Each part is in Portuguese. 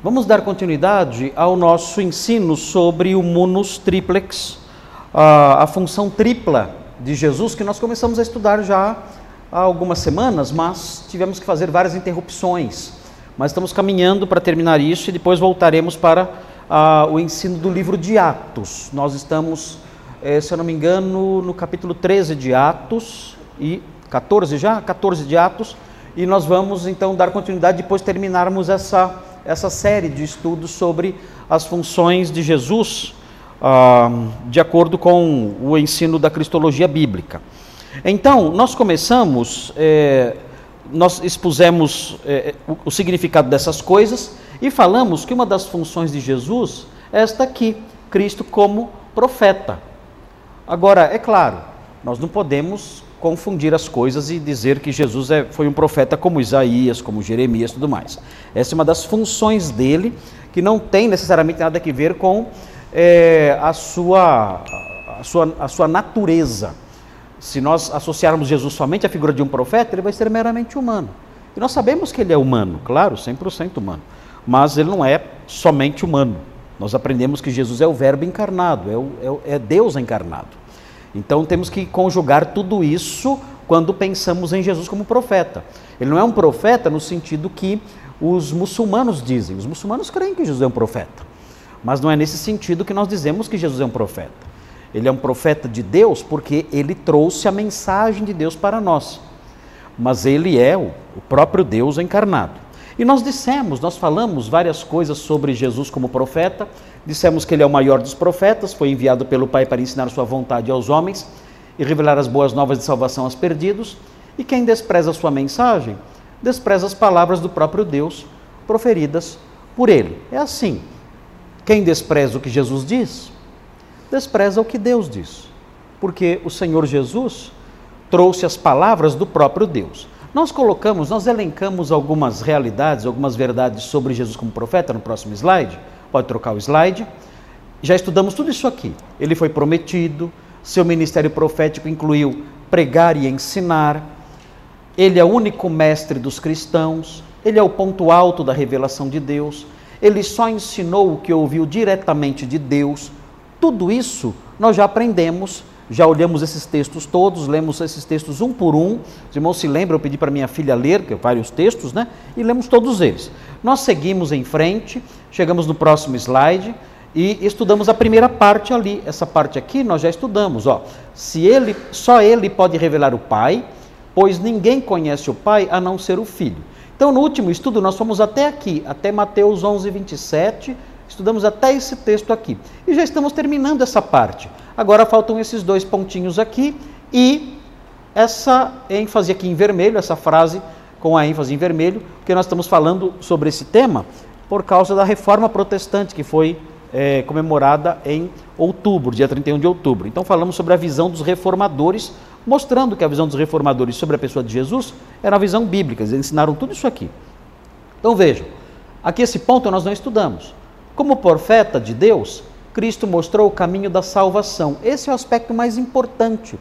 Vamos dar continuidade ao nosso ensino sobre o munus triplex, a, a função tripla de Jesus, que nós começamos a estudar já há algumas semanas, mas tivemos que fazer várias interrupções. Mas estamos caminhando para terminar isso e depois voltaremos para o ensino do livro de Atos. Nós estamos, eh, se eu não me engano, no capítulo 13 de Atos e 14 já? 14 de Atos. E nós vamos então dar continuidade depois terminarmos essa, essa série de estudos sobre as funções de Jesus, ah, de acordo com o ensino da cristologia bíblica. Então, nós começamos, eh, nós expusemos eh, o, o significado dessas coisas e falamos que uma das funções de Jesus é esta aqui, Cristo como profeta. Agora, é claro, nós não podemos confundir as coisas e dizer que Jesus é, foi um profeta como Isaías, como Jeremias e tudo mais. Essa é uma das funções dele, que não tem necessariamente nada a ver com é, a, sua, a, sua, a sua natureza. Se nós associarmos Jesus somente à figura de um profeta, ele vai ser meramente humano. E nós sabemos que ele é humano, claro, 100% humano. Mas ele não é somente humano. Nós aprendemos que Jesus é o Verbo encarnado, é, o, é, é Deus encarnado. Então temos que conjugar tudo isso quando pensamos em Jesus como profeta. Ele não é um profeta no sentido que os muçulmanos dizem. Os muçulmanos creem que Jesus é um profeta. Mas não é nesse sentido que nós dizemos que Jesus é um profeta. Ele é um profeta de Deus porque ele trouxe a mensagem de Deus para nós. Mas ele é o, próprio Deus encarnado. E nós dissemos, nós falamos várias coisas sobre Jesus como profeta. Dissemos que ele é o maior dos profetas, foi enviado pelo Pai para ensinar sua vontade aos homens e revelar as boas novas de salvação aos perdidos. E quem despreza sua mensagem, despreza as palavras do próprio Deus proferidas por ele. É assim. Quem despreza o que Jesus diz, despreza o que Deus diz, porque o Senhor Jesus trouxe as palavras do próprio Deus. Nós colocamos, nós elencamos algumas realidades, algumas verdades sobre Jesus como profeta no próximo slide. Pode trocar o slide. Já estudamos tudo isso aqui. Ele foi prometido, seu ministério profético incluiu pregar e ensinar. Ele é o único mestre dos cristãos, ele é o ponto alto da revelação de Deus. Ele só ensinou o que ouviu diretamente de Deus, tudo isso nós já aprendemos, já olhamos esses textos todos, lemos esses textos um por um. Os irmãos se lembram, eu pedi para minha filha ler que vários textos, né? E lemos todos eles. Nós seguimos em frente, chegamos no próximo slide e estudamos a primeira parte ali. Essa parte aqui nós já estudamos, ó. Se ele, só ele pode revelar o Pai, pois ninguém conhece o Pai a não ser o Filho. Então, no último estudo, nós fomos até aqui, até Mateus 11, 27, Estudamos até esse texto aqui. E já estamos terminando essa parte. Agora faltam esses dois pontinhos aqui e essa ênfase aqui em vermelho, essa frase com a ênfase em vermelho, porque nós estamos falando sobre esse tema por causa da reforma protestante que foi é, comemorada em outubro, dia 31 de outubro. Então falamos sobre a visão dos reformadores, mostrando que a visão dos reformadores sobre a pessoa de Jesus era a visão bíblica, eles ensinaram tudo isso aqui. Então vejam, aqui esse ponto nós não estudamos. Como profeta de Deus, Cristo mostrou o caminho da salvação. Esse é o aspecto mais importante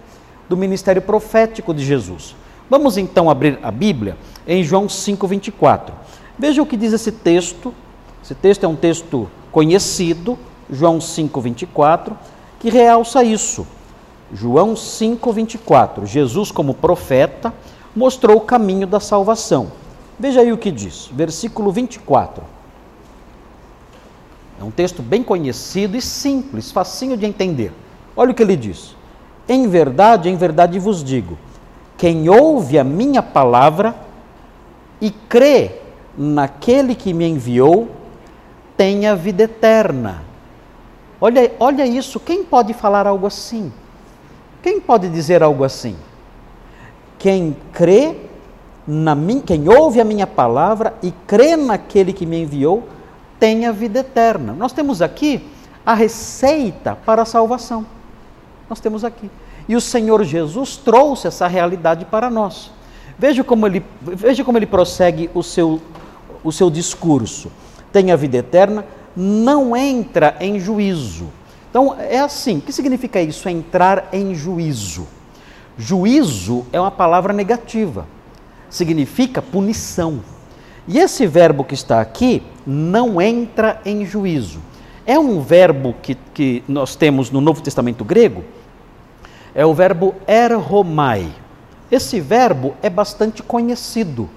do ministério profético de Jesus. Vamos então abrir a Bíblia em João 5:24. Veja o que diz esse texto. Esse texto é um texto conhecido, João 5:24, que realça isso. João 5:24. Jesus como profeta mostrou o caminho da salvação. Veja aí o que diz, versículo 24. É um texto bem conhecido e simples, facinho de entender. Olha o que ele diz: Em verdade, em verdade vos digo: quem ouve a minha palavra e crê naquele que me enviou, tem a vida eterna. Olha, olha isso, quem pode falar algo assim? Quem pode dizer algo assim? Quem crê na mim, quem ouve a minha palavra e crê naquele que me enviou, tem a vida eterna. Nós temos aqui a receita para a salvação. Nós temos aqui. E o Senhor Jesus trouxe essa realidade para nós. Veja como ele, veja como ele prossegue o seu, o seu discurso. Tem a vida eterna, não entra em juízo. Então, é assim: o que significa isso? Entrar em juízo. Juízo é uma palavra negativa, significa punição. E esse verbo que está aqui não entra em juízo. É um verbo que, que nós temos no Novo Testamento grego, é o verbo erhomai. Esse verbo é bastante conhecido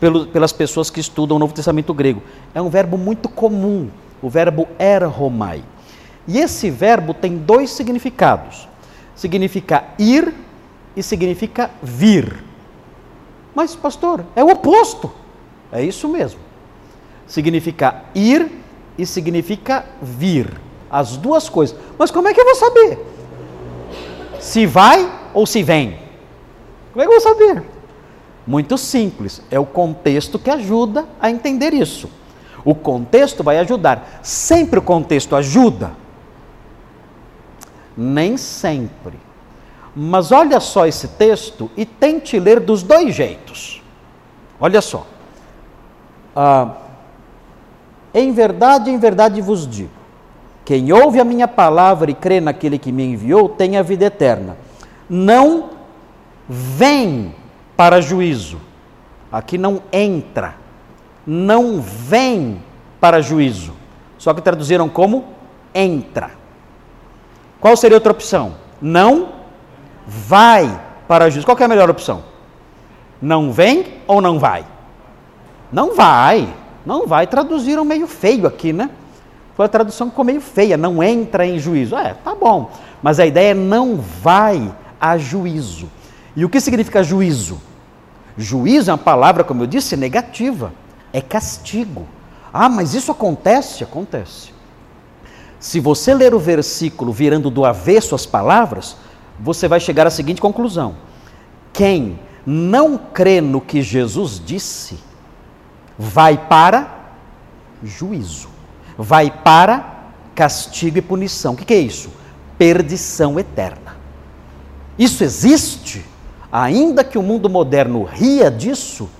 pelo, pelas pessoas que estudam o Novo Testamento grego. É um verbo muito comum, o verbo erhomai. E esse verbo tem dois significados. Significa ir e significa vir. Mas, pastor, é o oposto. É isso mesmo. Significa ir e significa vir. As duas coisas. Mas como é que eu vou saber? Se vai ou se vem? Como é que eu vou saber? Muito simples. É o contexto que ajuda a entender isso. O contexto vai ajudar. Sempre o contexto ajuda nem sempre. Mas olha só esse texto e tente ler dos dois jeitos. Olha só. Ah, em verdade, em verdade vos digo: quem ouve a minha palavra e crê naquele que me enviou tem a vida eterna. Não vem para juízo. Aqui não entra. Não vem para juízo. Só que traduziram como entra. Qual seria outra opção? Não vai para juízo. Qual é a melhor opção? Não vem ou não vai? Não vai. Não vai. Traduziram meio feio aqui, né? Foi a tradução que ficou meio feia. Não entra em juízo. É, tá bom. Mas a ideia é não vai a juízo. E o que significa juízo? Juízo é uma palavra, como eu disse, negativa. É castigo. Ah, mas isso acontece? Acontece. Se você ler o versículo virando do avesso as palavras, você vai chegar à seguinte conclusão: quem não crê no que Jesus disse, vai para juízo, vai para castigo e punição. O que é isso? Perdição eterna. Isso existe, ainda que o mundo moderno ria disso,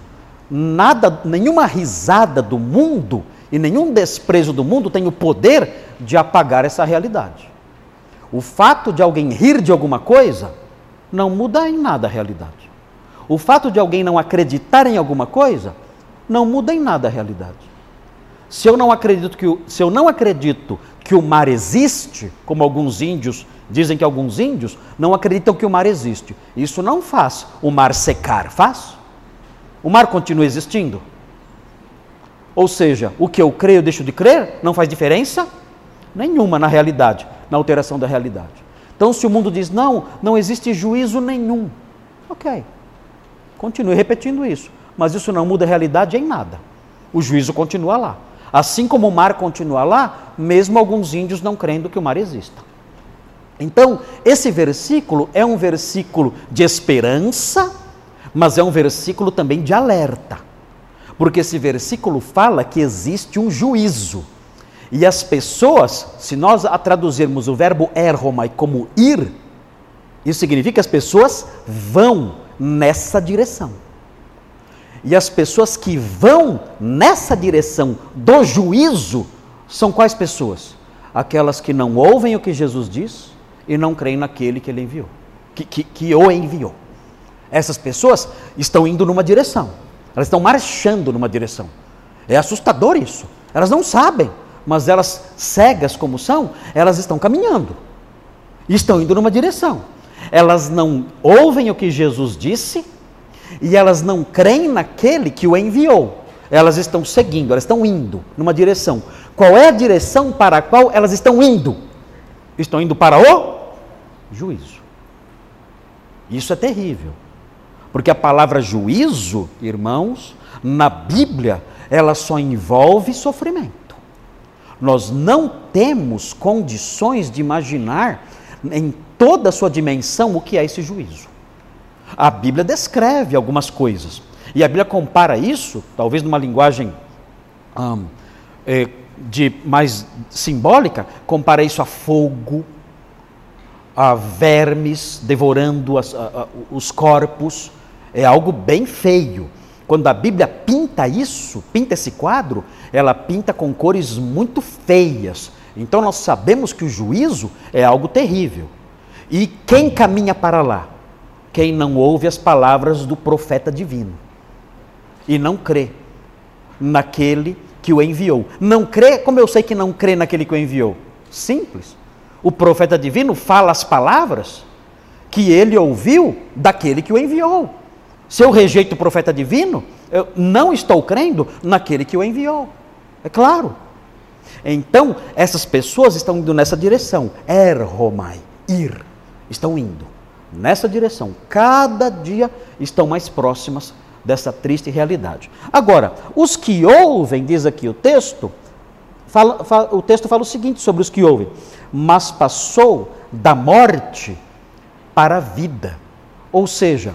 nada, nenhuma risada do mundo e nenhum desprezo do mundo tem o poder de apagar essa realidade. O fato de alguém rir de alguma coisa não muda em nada a realidade. O fato de alguém não acreditar em alguma coisa não muda em nada a realidade. Se eu não acredito que o, se eu não acredito que o mar existe, como alguns índios dizem que alguns índios não acreditam que o mar existe, isso não faz o mar secar, faz? O mar continua existindo? Ou seja, o que eu creio, deixo de crer, não faz diferença nenhuma na realidade, na alteração da realidade. Então, se o mundo diz não, não existe juízo nenhum, ok, continue repetindo isso, mas isso não muda a realidade em nada. O juízo continua lá. Assim como o mar continua lá, mesmo alguns índios não crendo que o mar exista. Então, esse versículo é um versículo de esperança, mas é um versículo também de alerta. Porque esse versículo fala que existe um juízo. E as pessoas, se nós a traduzirmos o verbo erromai como ir, isso significa que as pessoas vão nessa direção. E as pessoas que vão nessa direção do juízo são quais pessoas? Aquelas que não ouvem o que Jesus diz e não creem naquele que ele enviou, que, que, que o enviou. Essas pessoas estão indo numa direção. Elas estão marchando numa direção. É assustador isso. Elas não sabem, mas elas, cegas como são, elas estão caminhando. Estão indo numa direção. Elas não ouvem o que Jesus disse e elas não creem naquele que o enviou. Elas estão seguindo, elas estão indo numa direção. Qual é a direção para a qual elas estão indo? Estão indo para o juízo. Isso é terrível. Porque a palavra juízo, irmãos, na Bíblia, ela só envolve sofrimento. Nós não temos condições de imaginar em toda a sua dimensão o que é esse juízo. A Bíblia descreve algumas coisas. E a Bíblia compara isso, talvez numa linguagem é, de mais simbólica, compara isso a fogo, a vermes devorando as, os corpos, é algo bem feio. Quando a Bíblia pinta isso, pinta esse quadro, ela pinta com cores muito feias. Então nós sabemos que o juízo é algo terrível. E quem caminha para lá? Quem não ouve as palavras do profeta divino e não crê naquele que o enviou. Não crê, como eu sei que não crê naquele que o enviou? Simples. O profeta divino fala as palavras que ele ouviu daquele que o enviou. Se eu rejeito o profeta divino, eu não estou crendo naquele que o enviou. É claro. Então, essas pessoas estão indo nessa direção. Er Romai, ir. Estão indo nessa direção. Cada dia estão mais próximas dessa triste realidade. Agora, os que ouvem, diz aqui o texto, fala, fala, o texto fala o seguinte sobre os que ouvem: mas passou da morte para a vida. Ou seja,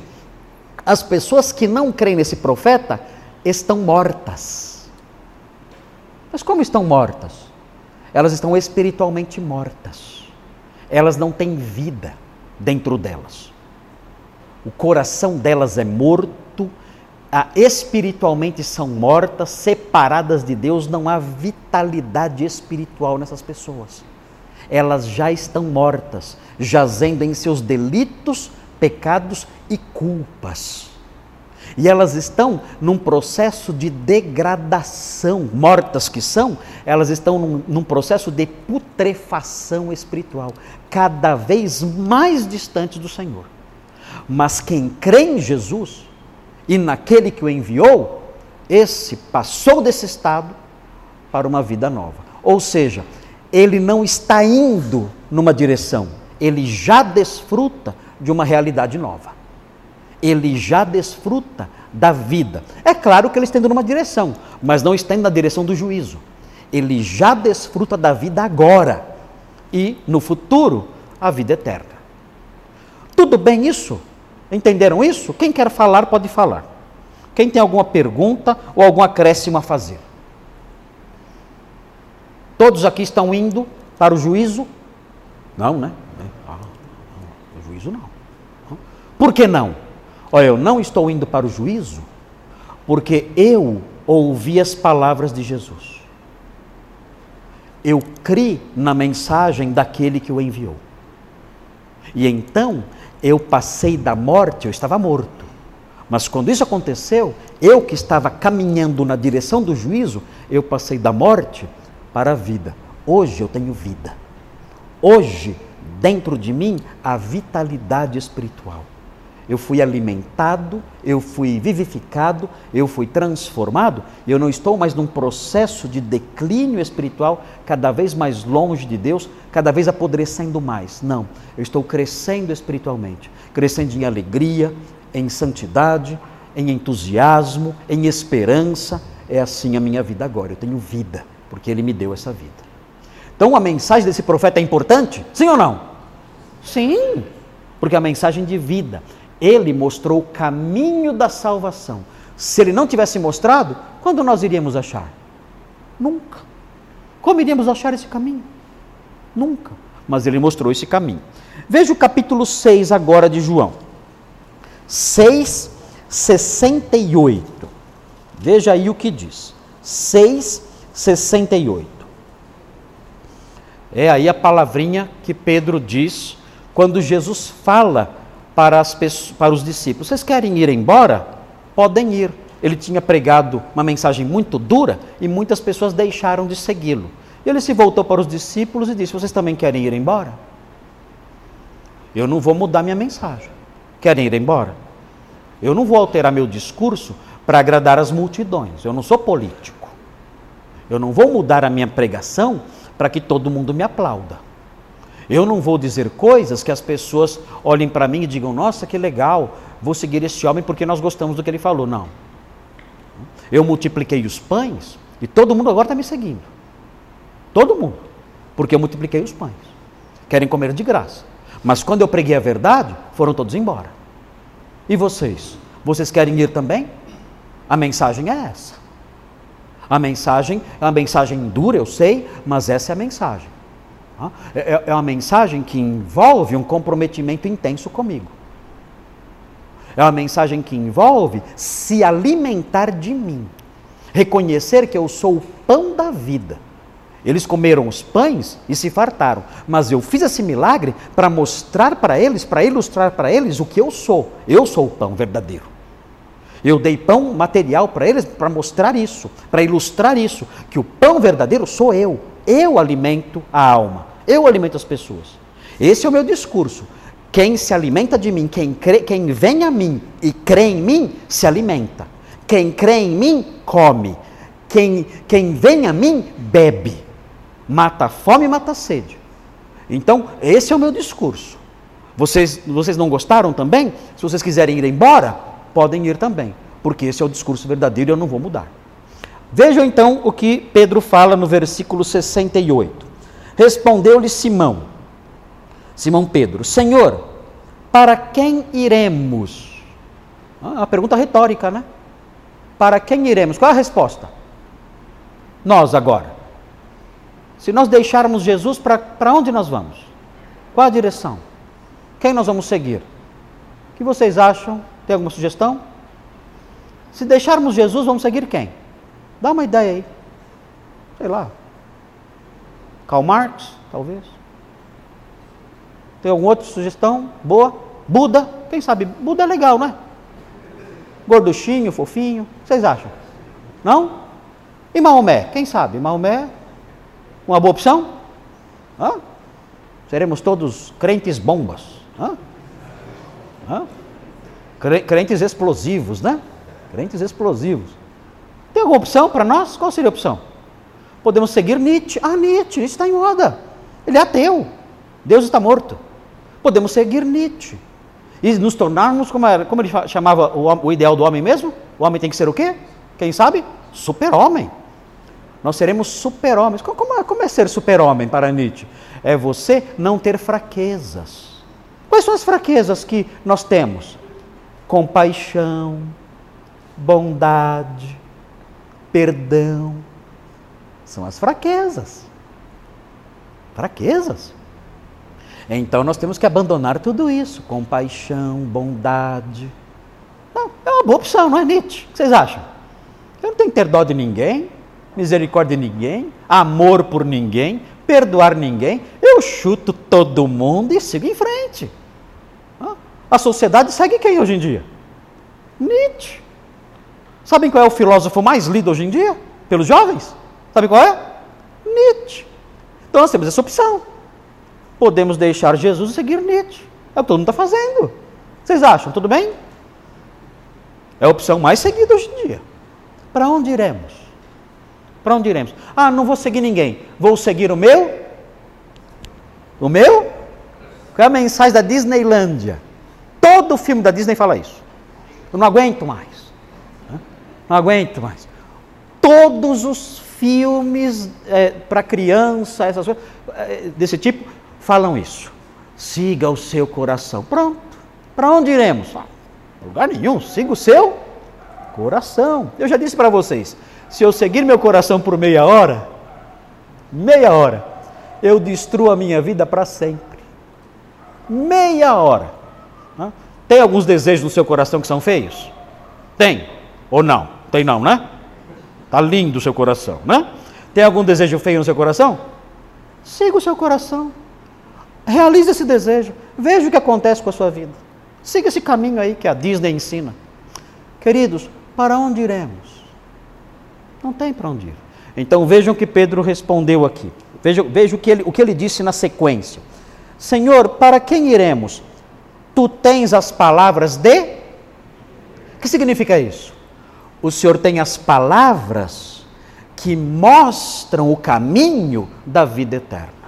as pessoas que não creem nesse profeta estão mortas. Mas como estão mortas? Elas estão espiritualmente mortas. Elas não têm vida dentro delas. O coração delas é morto, espiritualmente são mortas, separadas de Deus, não há vitalidade espiritual nessas pessoas. Elas já estão mortas, jazendo em seus delitos, pecados e culpas. E elas estão num processo de degradação, mortas que são, elas estão num, num, processo de putrefação espiritual, cada vez mais distantes do Senhor. Mas quem crê em Jesus e naquele que o enviou, esse passou desse estado para uma vida nova. Ou seja, ele não está indo numa direção, ele já desfruta de uma realidade nova. Ele já desfruta da vida. É claro que ele está indo numa direção, mas não está indo na direção do juízo. Ele já desfruta da vida agora e no futuro a vida eterna. Tudo bem isso? Entenderam isso? Quem quer falar pode falar. Quem tem alguma pergunta ou algum acréscimo a fazer? Todos aqui estão indo para o juízo? Não, né? Ah, não, o juízo não. Por que não? Olha, eu não estou indo para o juízo porque eu ouvi as palavras de Jesus. Eu criei na mensagem daquele que o enviou. E então eu passei da morte, eu estava morto. Mas quando isso aconteceu, eu que estava caminhando na direção do juízo, eu passei da morte para a vida. Hoje eu tenho vida. Hoje, dentro de mim, a vitalidade espiritual. Eu fui alimentado, eu fui vivificado, eu fui transformado, eu não estou mais num processo de declínio espiritual, cada vez mais longe de Deus, cada vez apodrecendo mais. Não, eu estou crescendo espiritualmente, crescendo em alegria, em santidade, em entusiasmo, em esperança. É assim a minha vida agora, eu tenho vida, porque Ele me deu essa vida. Então a mensagem desse profeta é importante? Sim ou não? Sim, porque a mensagem de vida ele mostrou o caminho da salvação. Se ele não tivesse mostrado, quando nós iríamos achar? Nunca. Como iríamos achar esse caminho? Nunca. Mas ele mostrou esse caminho. Veja o capítulo 6 agora de João. 6, 68. Veja aí o que diz. 6, 68. É aí a palavrinha que Pedro diz quando Jesus fala para, as pessoas, para os discípulos: Vocês querem ir embora? Podem ir. Ele tinha pregado uma mensagem muito dura e muitas pessoas deixaram de segui-lo. E ele se voltou para os discípulos e disse: Vocês também querem ir embora? Eu não vou mudar minha mensagem. Querem ir embora? Eu não vou alterar meu discurso para agradar as multidões. Eu não sou político. Eu não vou mudar a minha pregação para que todo mundo me aplauda. Eu não vou dizer coisas que as pessoas olhem para mim e digam: nossa, que legal, vou seguir esse homem porque nós gostamos do que ele falou. Não. Eu multipliquei os pães e todo mundo agora está me seguindo. Todo mundo. Porque eu multipliquei os pães. Querem comer de graça. Mas quando eu preguei a verdade, foram todos embora. E vocês? Vocês querem ir também? A mensagem é essa. A mensagem é uma mensagem dura, eu sei, mas essa é a mensagem. É, é, é uma mensagem que envolve um comprometimento intenso comigo. É uma mensagem que envolve se alimentar de mim, reconhecer que eu sou o pão da vida. Eles comeram os pães e se fartaram, mas eu fiz esse milagre para mostrar para eles, para ilustrar para eles o que eu sou. Eu sou o pão verdadeiro. Eu dei pão material para eles para mostrar isso, para ilustrar isso, que o pão verdadeiro sou eu. Eu alimento a alma, eu alimento as pessoas. Esse é o meu discurso. Quem se alimenta de mim, quem, crê, quem vem a mim e crê em mim, se alimenta. Quem crê em mim, come. Quem, quem vem a mim, bebe. Mata a fome e mata a sede. Então, esse é o meu discurso. Vocês, vocês não gostaram também? Se vocês quiserem ir embora, podem ir também, porque esse é o discurso verdadeiro e eu não vou mudar. Vejam então o que Pedro fala no versículo 68. Respondeu-lhe Simão, Simão Pedro, Senhor, para quem iremos? Ah, a pergunta retórica, né? Para quem iremos? Qual é a resposta? Nós agora. Se nós deixarmos Jesus, para onde nós vamos? Qual a direção? Quem nós vamos seguir? O que vocês acham? Tem alguma sugestão? Se deixarmos Jesus, vamos seguir quem? Dá uma ideia aí. Sei lá. Karl Marx, talvez. Tem alguma outra sugestão? Boa? Buda? Quem sabe? Buda é legal, né? Gorduchinho, fofinho. Vocês acham? Não? E Maomé? Quem sabe? Maomé? Uma boa opção? Hã? Seremos todos crentes bombas. Hã? Hã? Crentes explosivos, né? Crentes explosivos. Tem alguma opção para nós? Qual seria a opção? Podemos seguir Nietzsche. Ah, Nietzsche, Nietzsche está em moda. Ele é ateu. Deus está morto. Podemos seguir Nietzsche. E nos tornarmos, como, era, como ele chamava o, o ideal do homem mesmo? O homem tem que ser o quê? Quem sabe? Super-homem. Nós seremos super-homens. Como, é, como é ser super-homem para Nietzsche? É você não ter fraquezas. Quais são as fraquezas que nós temos? Compaixão, bondade, perdão. São as fraquezas. Fraquezas. Então nós temos que abandonar tudo isso: compaixão, bondade. Não, é uma boa opção, não é Nietzsche? O que vocês acham? Eu não tenho que ter dó de ninguém, misericórdia de ninguém, amor por ninguém, perdoar ninguém. Eu chuto todo mundo e sigo em frente. A sociedade segue quem hoje em dia? Nietzsche. Sabem qual é o filósofo mais lido hoje em dia? Pelos jovens? Sabe qual é? Nietzsche. Então nós temos essa opção podemos deixar Jesus e seguir Nietzsche. É o que todo mundo está fazendo. Vocês acham? Tudo bem? É a opção mais seguida hoje em dia. Para onde iremos? Para onde iremos? Ah, não vou seguir ninguém. Vou seguir o meu? O meu? Qual é a mensagem da Disneylândia? Todo filme da Disney fala isso. Eu não aguento mais. Não aguento mais. Todos os filmes é, para criança, essas coisas, é, desse tipo, falam isso. Siga o seu coração. Pronto. Para onde iremos? Ah, lugar nenhum. Siga o seu coração. Eu já disse para vocês: se eu seguir meu coração por meia hora, meia hora, eu destruo a minha vida para sempre. Meia hora. Tem alguns desejos no seu coração que são feios? Tem ou não? Tem não, né? Tá lindo o seu coração, né? Tem algum desejo feio no seu coração? Siga o seu coração. Realize esse desejo. Veja o que acontece com a sua vida. Siga esse caminho aí que a Disney ensina. Queridos, para onde iremos? Não tem para onde ir. Então vejam o que Pedro respondeu aqui. Veja, veja o, que ele, o que ele disse na sequência. Senhor, para quem iremos? Tu tens as palavras de. O que significa isso? O Senhor tem as palavras que mostram o caminho da vida eterna.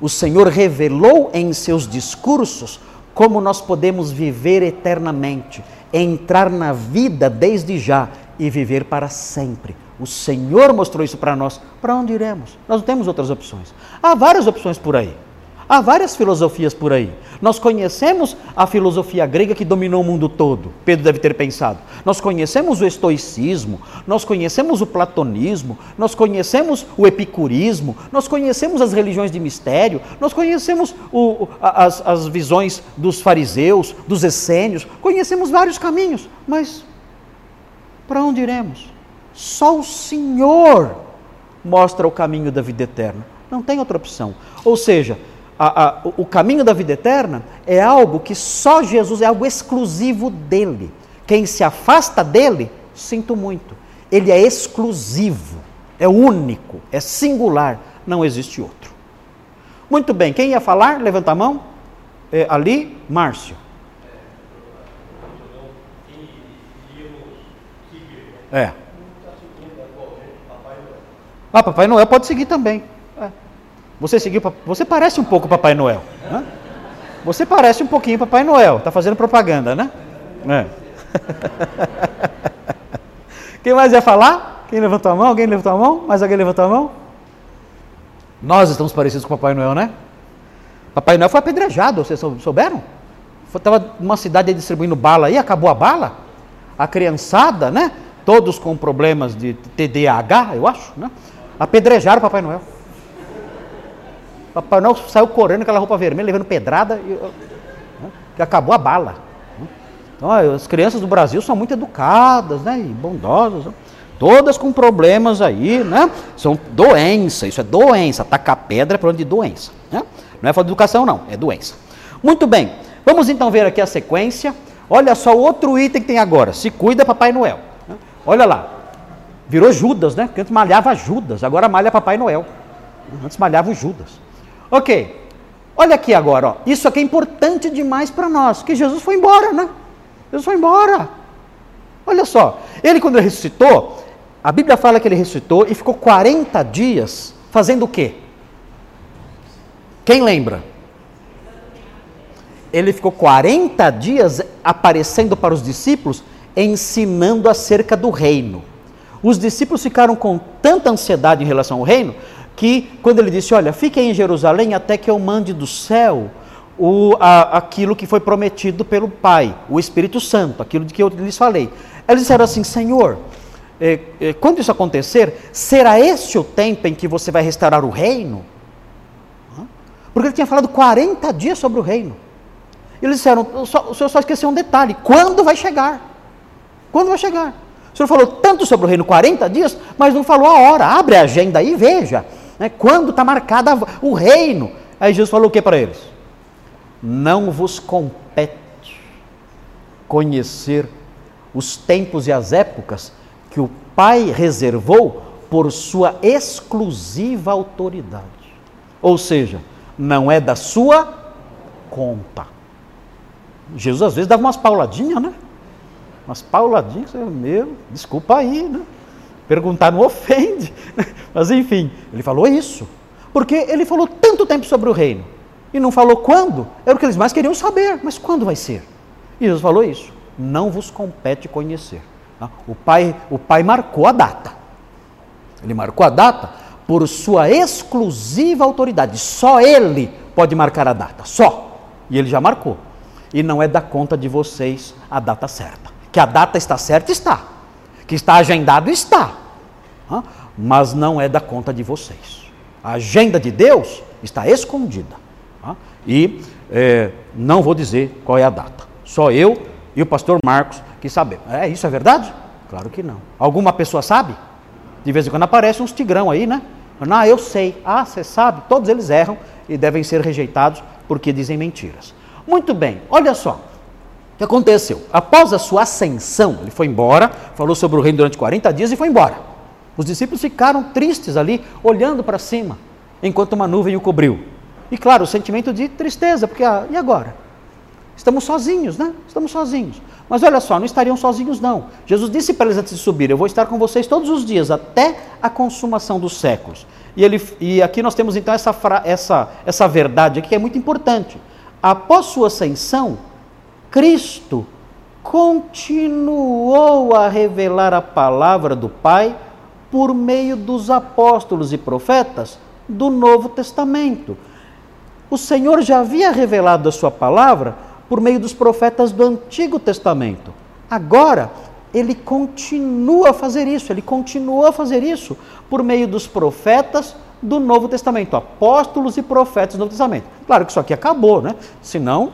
O Senhor revelou em seus discursos como nós podemos viver eternamente, entrar na vida desde já e viver para sempre. O Senhor mostrou isso para nós. Para onde iremos? Nós não temos outras opções. Há várias opções por aí. Há várias filosofias por aí. Nós conhecemos a filosofia grega que dominou o mundo todo. Pedro deve ter pensado. Nós conhecemos o estoicismo, nós conhecemos o platonismo, nós conhecemos o epicurismo, nós conhecemos as religiões de mistério, nós conhecemos o, as, as visões dos fariseus, dos essênios, conhecemos vários caminhos. Mas para onde iremos? Só o Senhor mostra o caminho da vida eterna. Não tem outra opção. Ou seja, a, a, o caminho da vida eterna é algo que só Jesus, é algo exclusivo dele, Quem se afasta dele, sinto muito. Ele é exclusivo, é único, é singular, não existe outro. Muito bem, quem ia falar? Levanta a mão. É, ali, Márcio. É. Ah, Papai Noel pode seguir também. Você seguiu, você parece um pouco Papai Noel. Né? Você parece um pouquinho Papai Noel. Está fazendo propaganda, né? É. Quem mais ia falar? Quem levantou a mão? Alguém levantou a mão? Mais alguém levantou a mão? Nós estamos parecidos com Papai Noel, né? Papai Noel foi apedrejado, vocês souberam? Estava numa cidade distribuindo bala aí, acabou a bala. A criançada, né? Todos com problemas de TDAH, eu acho, né? Apedrejaram Papai Noel. Papai Noel saiu correndo aquela roupa vermelha, levando pedrada, e, né? que acabou a bala. Né? Então, as crianças do Brasil são muito educadas, né? E bondosas. Né? Todas com problemas aí, né? São doença, isso é doença. Tacar pedra é problema de doença. Né? Não é falta de educação, não, é doença. Muito bem, vamos então ver aqui a sequência. Olha só outro item que tem agora. Se cuida, Papai Noel. Né? Olha lá. Virou Judas, né? Porque antes malhava Judas, agora malha Papai Noel. Antes malhava o Judas. Ok. Olha aqui agora, ó. Isso aqui é importante demais para nós, que Jesus foi embora, né? Jesus foi embora. Olha só, ele quando ele ressuscitou, a Bíblia fala que ele ressuscitou e ficou 40 dias fazendo o quê? Quem lembra? Ele ficou 40 dias aparecendo para os discípulos, ensinando acerca do reino. Os discípulos ficaram com tanta ansiedade em relação ao reino que, quando ele disse: Olha, fiquem em Jerusalém até que eu mande do céu o, a, aquilo que foi prometido pelo Pai, o Espírito Santo, aquilo de que eu lhes falei. Eles disseram assim: Senhor, é, é, quando isso acontecer, será este o tempo em que você vai restaurar o reino? Porque ele tinha falado 40 dias sobre o reino. Eles disseram: o senhor só esqueceu um detalhe: quando vai chegar? Quando vai chegar? O senhor falou tanto sobre o reino 40 dias, mas não falou a hora. Abre a agenda aí e veja. Né, quando está marcado o reino. Aí Jesus falou o que para eles? Não vos compete conhecer os tempos e as épocas que o Pai reservou por sua exclusiva autoridade. Ou seja, não é da sua conta. Jesus às vezes dava umas pauladinhas, né? Umas pauladinhas, meu, desculpa aí, né? Perguntar não ofende. Mas enfim, ele falou isso. Porque ele falou tanto tempo sobre o reino. E não falou quando. Era o que eles mais queriam saber. Mas quando vai ser? E Jesus falou isso. Não vos compete conhecer. Tá? O pai, o pai marcou a data. Ele marcou a data por sua exclusiva autoridade. Só ele pode marcar a data, só. E ele já marcou. E não é da conta de vocês a data certa. Que a data está certa, está. Que está agendado, está. Mas não é da conta de vocês. A agenda de Deus está escondida. E é, não vou dizer qual é a data. Só eu e o pastor Marcos que sabemos. É isso, é verdade? Claro que não. Alguma pessoa sabe? De vez em quando aparecem uns tigrão aí, né? Ah, eu sei. Ah, você sabe? Todos eles erram e devem ser rejeitados porque dizem mentiras. Muito bem, olha só. O que aconteceu? Após a sua ascensão, ele foi embora, falou sobre o reino durante 40 dias e foi embora. Os discípulos ficaram tristes ali, olhando para cima, enquanto uma nuvem o cobriu. E claro, o sentimento de tristeza, porque ah, e agora? Estamos sozinhos, né? Estamos sozinhos. Mas olha só, não estariam sozinhos, não. Jesus disse para eles antes de subir: Eu vou estar com vocês todos os dias, até a consumação dos séculos. E, ele, e aqui nós temos então essa, essa, essa verdade aqui que é muito importante. Após sua ascensão, Cristo continuou a revelar a palavra do Pai por meio dos apóstolos e profetas do Novo Testamento. O Senhor já havia revelado a sua palavra por meio dos profetas do Antigo Testamento. Agora, ele continua a fazer isso, ele continuou a fazer isso por meio dos profetas do Novo Testamento, apóstolos e profetas do Novo Testamento. Claro que isso aqui acabou, né? Senão,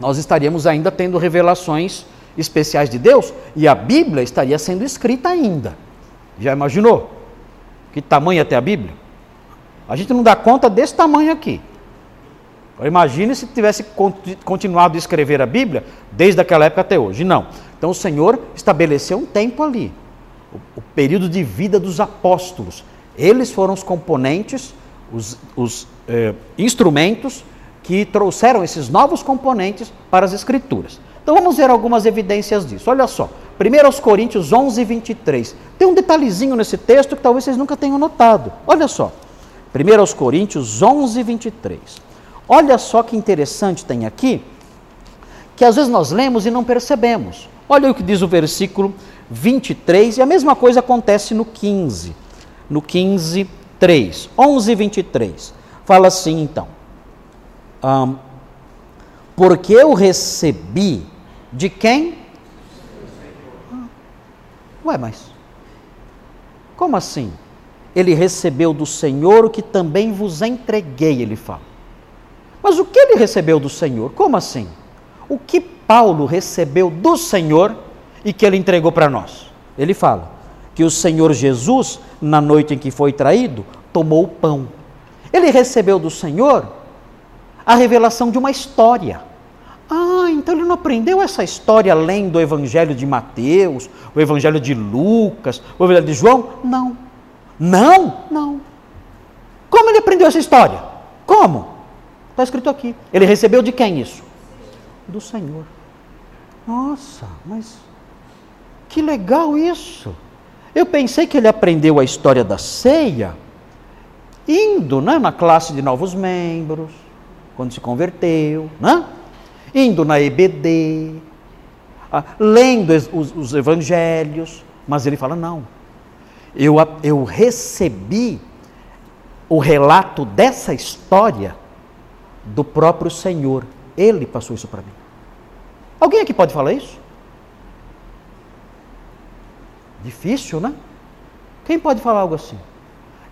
nós estaríamos ainda tendo revelações especiais de Deus e a Bíblia estaria sendo escrita ainda. Já imaginou? Que tamanho até a Bíblia? A gente não dá conta desse tamanho aqui. Imagine se tivesse continuado a escrever a Bíblia desde aquela época até hoje. Não. Então o Senhor estabeleceu um tempo ali, o, período de vida dos apóstolos. Eles foram os componentes, os, os eh, instrumentos que trouxeram esses novos componentes para as Escrituras. Então vamos ver algumas evidências disso. Olha só, 1 Coríntios 11, 23. Tem um detalhezinho nesse texto que talvez vocês nunca tenham notado. Olha só, 1 Coríntios 11, 23. Olha só que interessante tem aqui, que às vezes nós lemos e não percebemos. Olha o que diz o versículo 23, e a mesma coisa acontece no 15. No 15, 3. 11, 23. Fala assim então. Um, porque eu recebi de quem? Ué, mas como assim? Ele recebeu do Senhor o que também vos entreguei, ele fala. Mas o que ele recebeu do Senhor? Como assim? O que Paulo recebeu do Senhor e que ele entregou para nós? Ele fala que o Senhor Jesus, na noite em que foi traído, tomou o pão. Ele recebeu do Senhor a revelação de uma história. Ah, então ele não aprendeu essa história além do Evangelho de Mateus, o Evangelho de Lucas, o Evangelho de João? Não. Não, não. Como ele aprendeu essa história? Como? Está escrito aqui. Ele recebeu de quem isso? Do Senhor. Nossa, mas que legal isso. Eu pensei que ele aprendeu a história da ceia indo né, na classe de novos membros, quando se converteu, né? indo na EBD, ah, lendo os, os, evangelhos, mas ele fala: não, eu, eu recebi o relato dessa história do próprio Senhor, ele passou isso para mim. Alguém aqui pode falar isso? Difícil, né? Quem pode falar algo assim?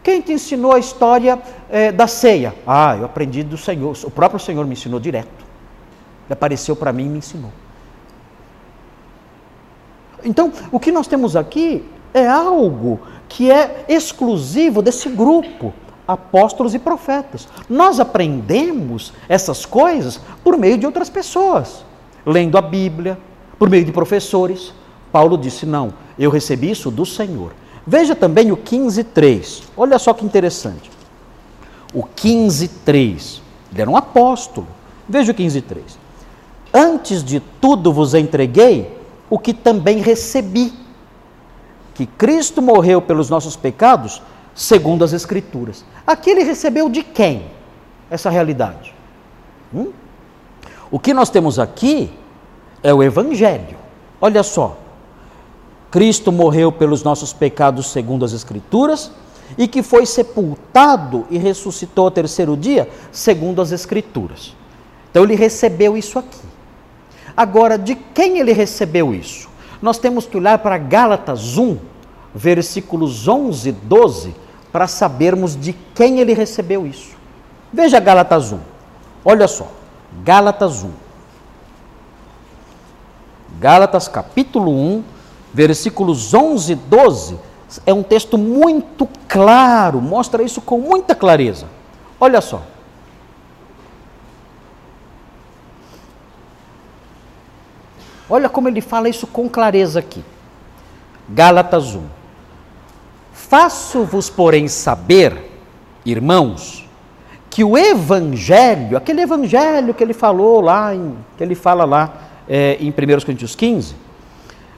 Quem te ensinou a história é, da ceia? Ah, eu aprendi do Senhor. O próprio Senhor me ensinou direto. Ele apareceu para mim e me ensinou. Então, o que nós temos aqui é algo que é exclusivo desse grupo, apóstolos e profetas. Nós aprendemos essas coisas por meio de outras pessoas, lendo a Bíblia, por meio de professores. Paulo disse: Não, eu recebi isso do Senhor. Veja também o 15,3. Olha só que interessante. O 15,3. Ele era um apóstolo. Veja o 15,3. Antes de tudo vos entreguei o que também recebi: que Cristo morreu pelos nossos pecados, segundo as Escrituras. Aqui ele recebeu de quem essa realidade? Hum? O que nós temos aqui é o Evangelho. Olha só. Cristo morreu pelos nossos pecados, segundo as Escrituras, e que foi sepultado e ressuscitou ao terceiro dia, segundo as Escrituras. Então ele recebeu isso aqui. Agora, de quem ele recebeu isso? Nós temos que olhar para Gálatas 1, versículos 11 e 12, para sabermos de quem ele recebeu isso. Veja Gálatas 1. Olha só, Gálatas 1. Gálatas capítulo 1, versículos 11 e 12, é um texto muito claro, mostra isso com muita clareza. Olha só. Olha como ele fala isso com clareza aqui. Gálatas 1. Faço-vos, porém, saber, irmãos, que o evangelho, aquele evangelho que ele falou lá, em, que ele fala lá é, em 1 Coríntios 15,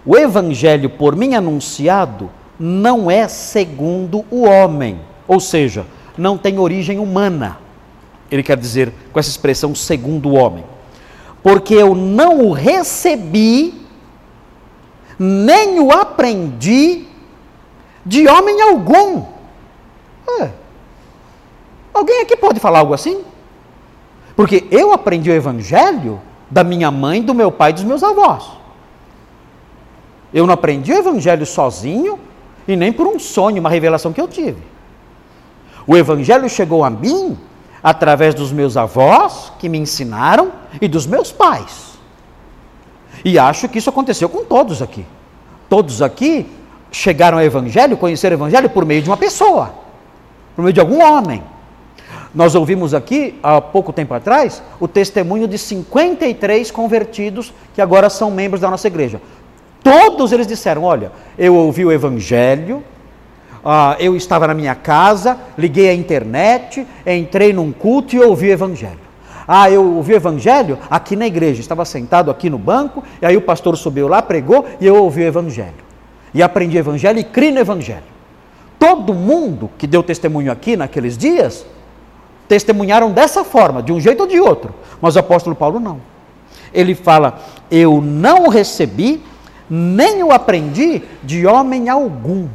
o evangelho por mim anunciado não é segundo o homem, ou seja, não tem origem humana. Ele quer dizer com essa expressão segundo o homem porque eu não o recebi, nem o aprendi de homem algum. É. Alguém aqui pode falar algo assim? Porque eu aprendi o evangelho da minha mãe, do meu pai e dos meus avós. Eu não aprendi o evangelho sozinho e nem por um sonho, uma revelação que eu tive. O evangelho chegou a mim através dos meus avós, que me ensinaram, e dos meus pais. E acho que isso aconteceu com todos aqui. Todos aqui chegaram ao Evangelho, conheceram o Evangelho por meio de uma pessoa, por meio de algum homem. Nós ouvimos aqui, há pouco tempo atrás, o testemunho de 53 convertidos que agora são membros da nossa igreja. Todos eles disseram: Olha, eu ouvi o Evangelho, ah, eu estava na minha casa, liguei a internet, entrei num culto e ouvi o Evangelho. Ah, eu ouvi o Evangelho aqui na igreja, estava sentado aqui no banco, e aí o pastor subiu lá, pregou e eu ouvi o Evangelho. E aprendi o Evangelho e criei no Evangelho. Todo mundo que deu testemunho aqui naqueles dias, testemunharam dessa forma, de um jeito ou de outro. Mas o apóstolo Paulo não. Ele fala: Eu não recebi, nem o aprendi de homem algum.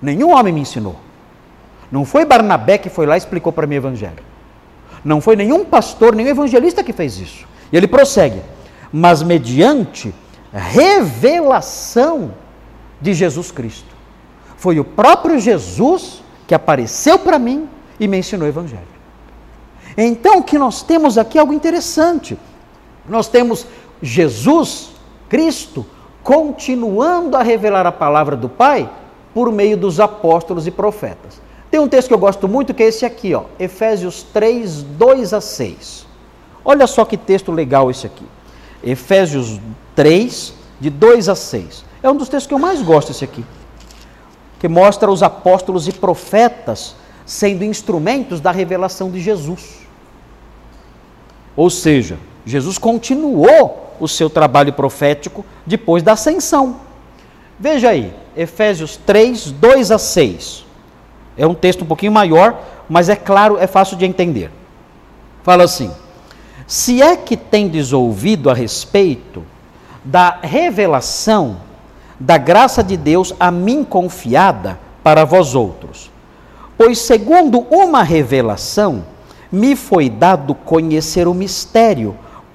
Nenhum homem me ensinou. Não foi Barnabé que foi lá e explicou para mim o evangelho. Não foi nenhum pastor, nenhum evangelista que fez isso. E ele prossegue: Mas mediante revelação de Jesus Cristo. Foi o próprio Jesus que apareceu para mim e me ensinou o evangelho. Então, o que nós temos aqui é algo interessante. Nós temos Jesus, Cristo, continuando a revelar a palavra do Pai por meio dos apóstolos e profetas. Tem um texto que eu gosto muito que é esse aqui, ó, Efésios 3, 2 a 6. Olha só que texto legal esse aqui. Efésios 3, de 2 a 6. É um dos textos que eu mais gosto esse aqui. Que mostra os apóstolos e profetas sendo instrumentos da revelação de Jesus. Ou seja, Jesus continuou o seu trabalho profético depois da ascensão. Veja aí, Efésios 3, 2 a 6. É um texto um pouquinho maior, mas é claro, é fácil de entender. Fala assim: Se é que tendes ouvido a respeito da revelação da graça de Deus a mim confiada para vós outros, pois segundo uma revelação, me foi dado conhecer o mistério,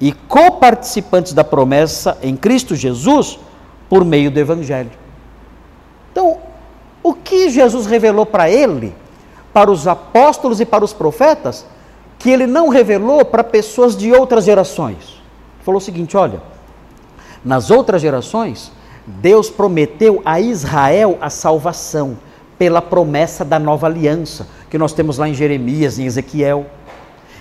e coparticipantes da promessa em Cristo Jesus por meio do Evangelho. Então, o que Jesus revelou para ele, para os apóstolos e para os profetas, que ele não revelou para pessoas de outras gerações? Ele falou o seguinte: olha, nas outras gerações, Deus prometeu a Israel a salvação pela promessa da nova aliança, que nós temos lá em Jeremias, em Ezequiel.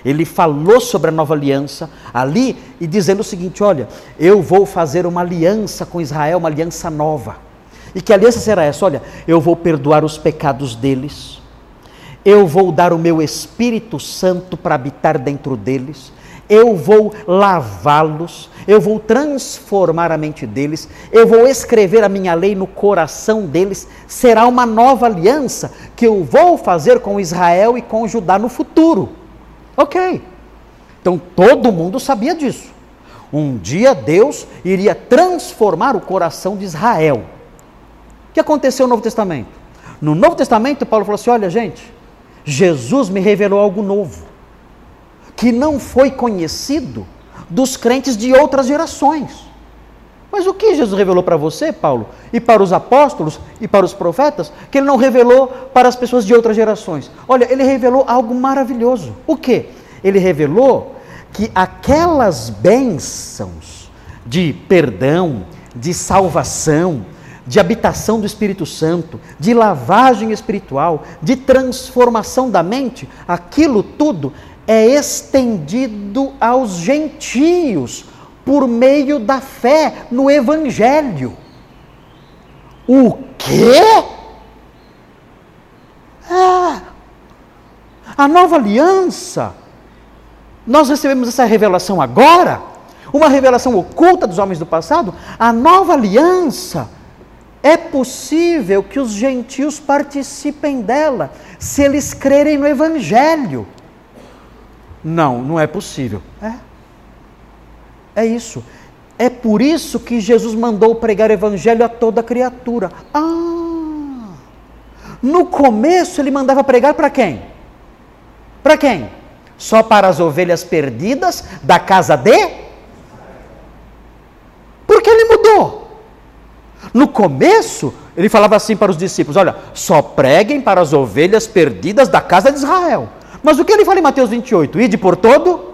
Ele falou sobre a nova aliança ali e dizendo o seguinte: Olha, eu vou fazer uma aliança com Israel, uma aliança nova. E que aliança será essa? Olha, eu vou perdoar os pecados deles, eu vou dar o meu Espírito Santo para habitar dentro deles, eu vou lavá-los, eu vou transformar a mente deles, eu vou escrever a minha lei no coração deles. Será uma nova aliança que eu vou fazer com Israel e com Judá no futuro. Ok. Então todo mundo sabia disso. Um dia Deus iria transformar o coração de Israel. O que aconteceu no Novo Testamento? No Novo Testamento, Paulo falou assim: olha, gente, Jesus me revelou algo novo, que não foi conhecido dos crentes de outras gerações. Mas o que Jesus revelou para você, Paulo, e para os apóstolos e para os profetas, que ele não revelou para as pessoas de outras gerações? Olha, ele revelou algo maravilhoso. O que? Ele revelou que aquelas bênçãos de perdão, de salvação, de habitação do Espírito Santo, de lavagem espiritual, de transformação da mente, aquilo tudo é estendido aos gentios por meio da fé no Evangelho. O quê? Ah, a nova aliança. Nós recebemos essa revelação agora, uma revelação oculta dos homens do passado. A nova aliança. É possível que os gentios participem dela, se eles crerem no Evangelho. Não, não é possível. É. É isso. É por isso que Jesus mandou pregar o evangelho a toda criatura. Ah! No começo ele mandava pregar para quem? Para quem? Só para as ovelhas perdidas da casa de? Por que ele mudou? No começo Ele falava assim para os discípulos: Olha, só preguem para as ovelhas perdidas da casa de Israel. Mas o que ele fala em Mateus 28? Ide por todo,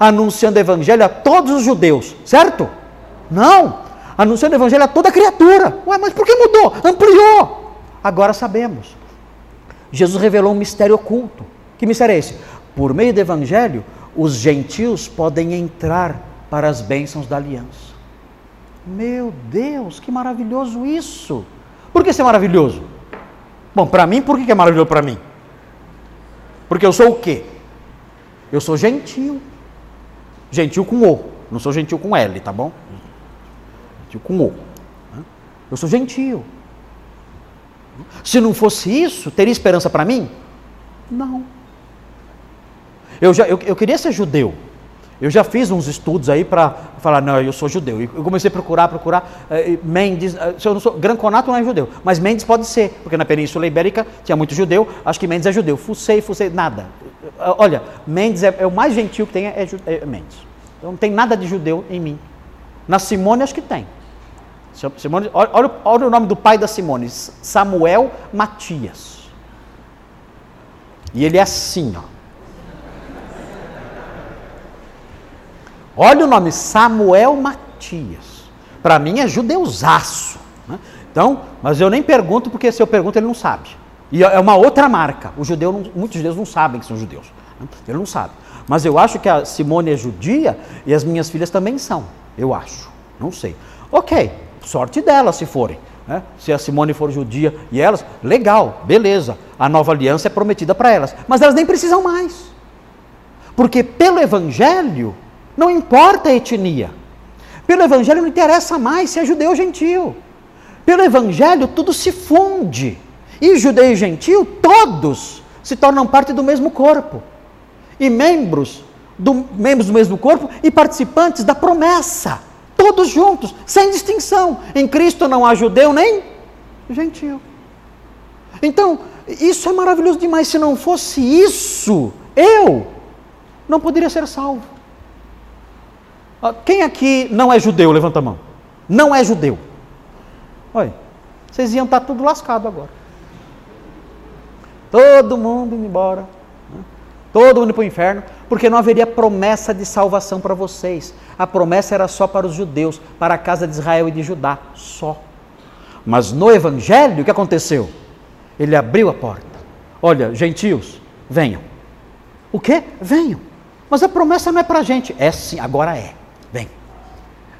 anunciando evangelho a todos os judeus, certo? Não, anunciando evangelho a toda criatura. Ué, mas por que mudou? Ampliou. Agora sabemos. Jesus revelou um mistério oculto. Que mistério é esse? Por meio do evangelho, os gentios podem entrar para as bênçãos da aliança. Meu Deus, que maravilhoso isso! Por que isso é maravilhoso? Bom, para mim, por que é maravilhoso para mim? Porque eu sou o quê? Eu sou gentil. Gentil com O, não sou gentil com L, tá bom? Gentil com O. Eu sou gentil. Se não fosse isso, teria esperança para mim? Não. Eu, já, eu, eu queria ser judeu. Eu já fiz uns estudos aí para falar, não, eu sou judeu. E eu comecei a procurar, procurar. Eh, Mendes, eh, se eu não sou, Gran Conato não é judeu, mas Mendes pode ser, porque na Península Ibérica tinha muito judeu, acho que Mendes é judeu. Fucei, fucei, nada. Eh, olha, Mendes é, é o mais gentil que tem, é, é, Mendes. Então não tem nada de judeu em mim. Na Simone acho que tem. Simone, olha, olha o nome do pai da Simone, Samuel Matias. E ele é assim, ó. Olha o nome, Samuel Matias. Para mim é judeusaço. Né? Então, mas eu nem pergunto, porque se eu pergunto ele não sabe. E é uma outra marca. O judeu, não, muitos judeus não sabem que são judeus. Né? Ele não sabe. Mas eu acho que a Simone é judia e as minhas filhas também são. Eu acho. Não sei. Ok, sorte delas se forem. Né? Se a Simone for judia e elas, legal, beleza. A nova aliança é prometida para elas. Mas elas nem precisam mais. Porque pelo Evangelho, não importa a etnia. Pelo Evangelho não interessa mais se é judeu ou gentil. Pelo Evangelho tudo se funde. E judeu e gentil, todos se tornam parte do mesmo corpo. E membros do, membros do mesmo corpo e participantes da promessa. Todos juntos, sem distinção. Em Cristo não há judeu nem gentil. Então, isso é maravilhoso demais. Se não fosse isso, eu não poderia ser salvo. Quem aqui não é judeu? Levanta a mão. Não é judeu. Olha, vocês iam estar tudo lascado agora. Todo mundo indo embora. Né? Todo mundo para o inferno, porque não haveria promessa de salvação para vocês. A promessa era só para os judeus, para a casa de Israel e de Judá, só. Mas no Evangelho, o que aconteceu? Ele abriu a porta. Olha, gentios, venham. O quê? Venham. Mas a promessa não é para a gente. É sim, agora é. Vem.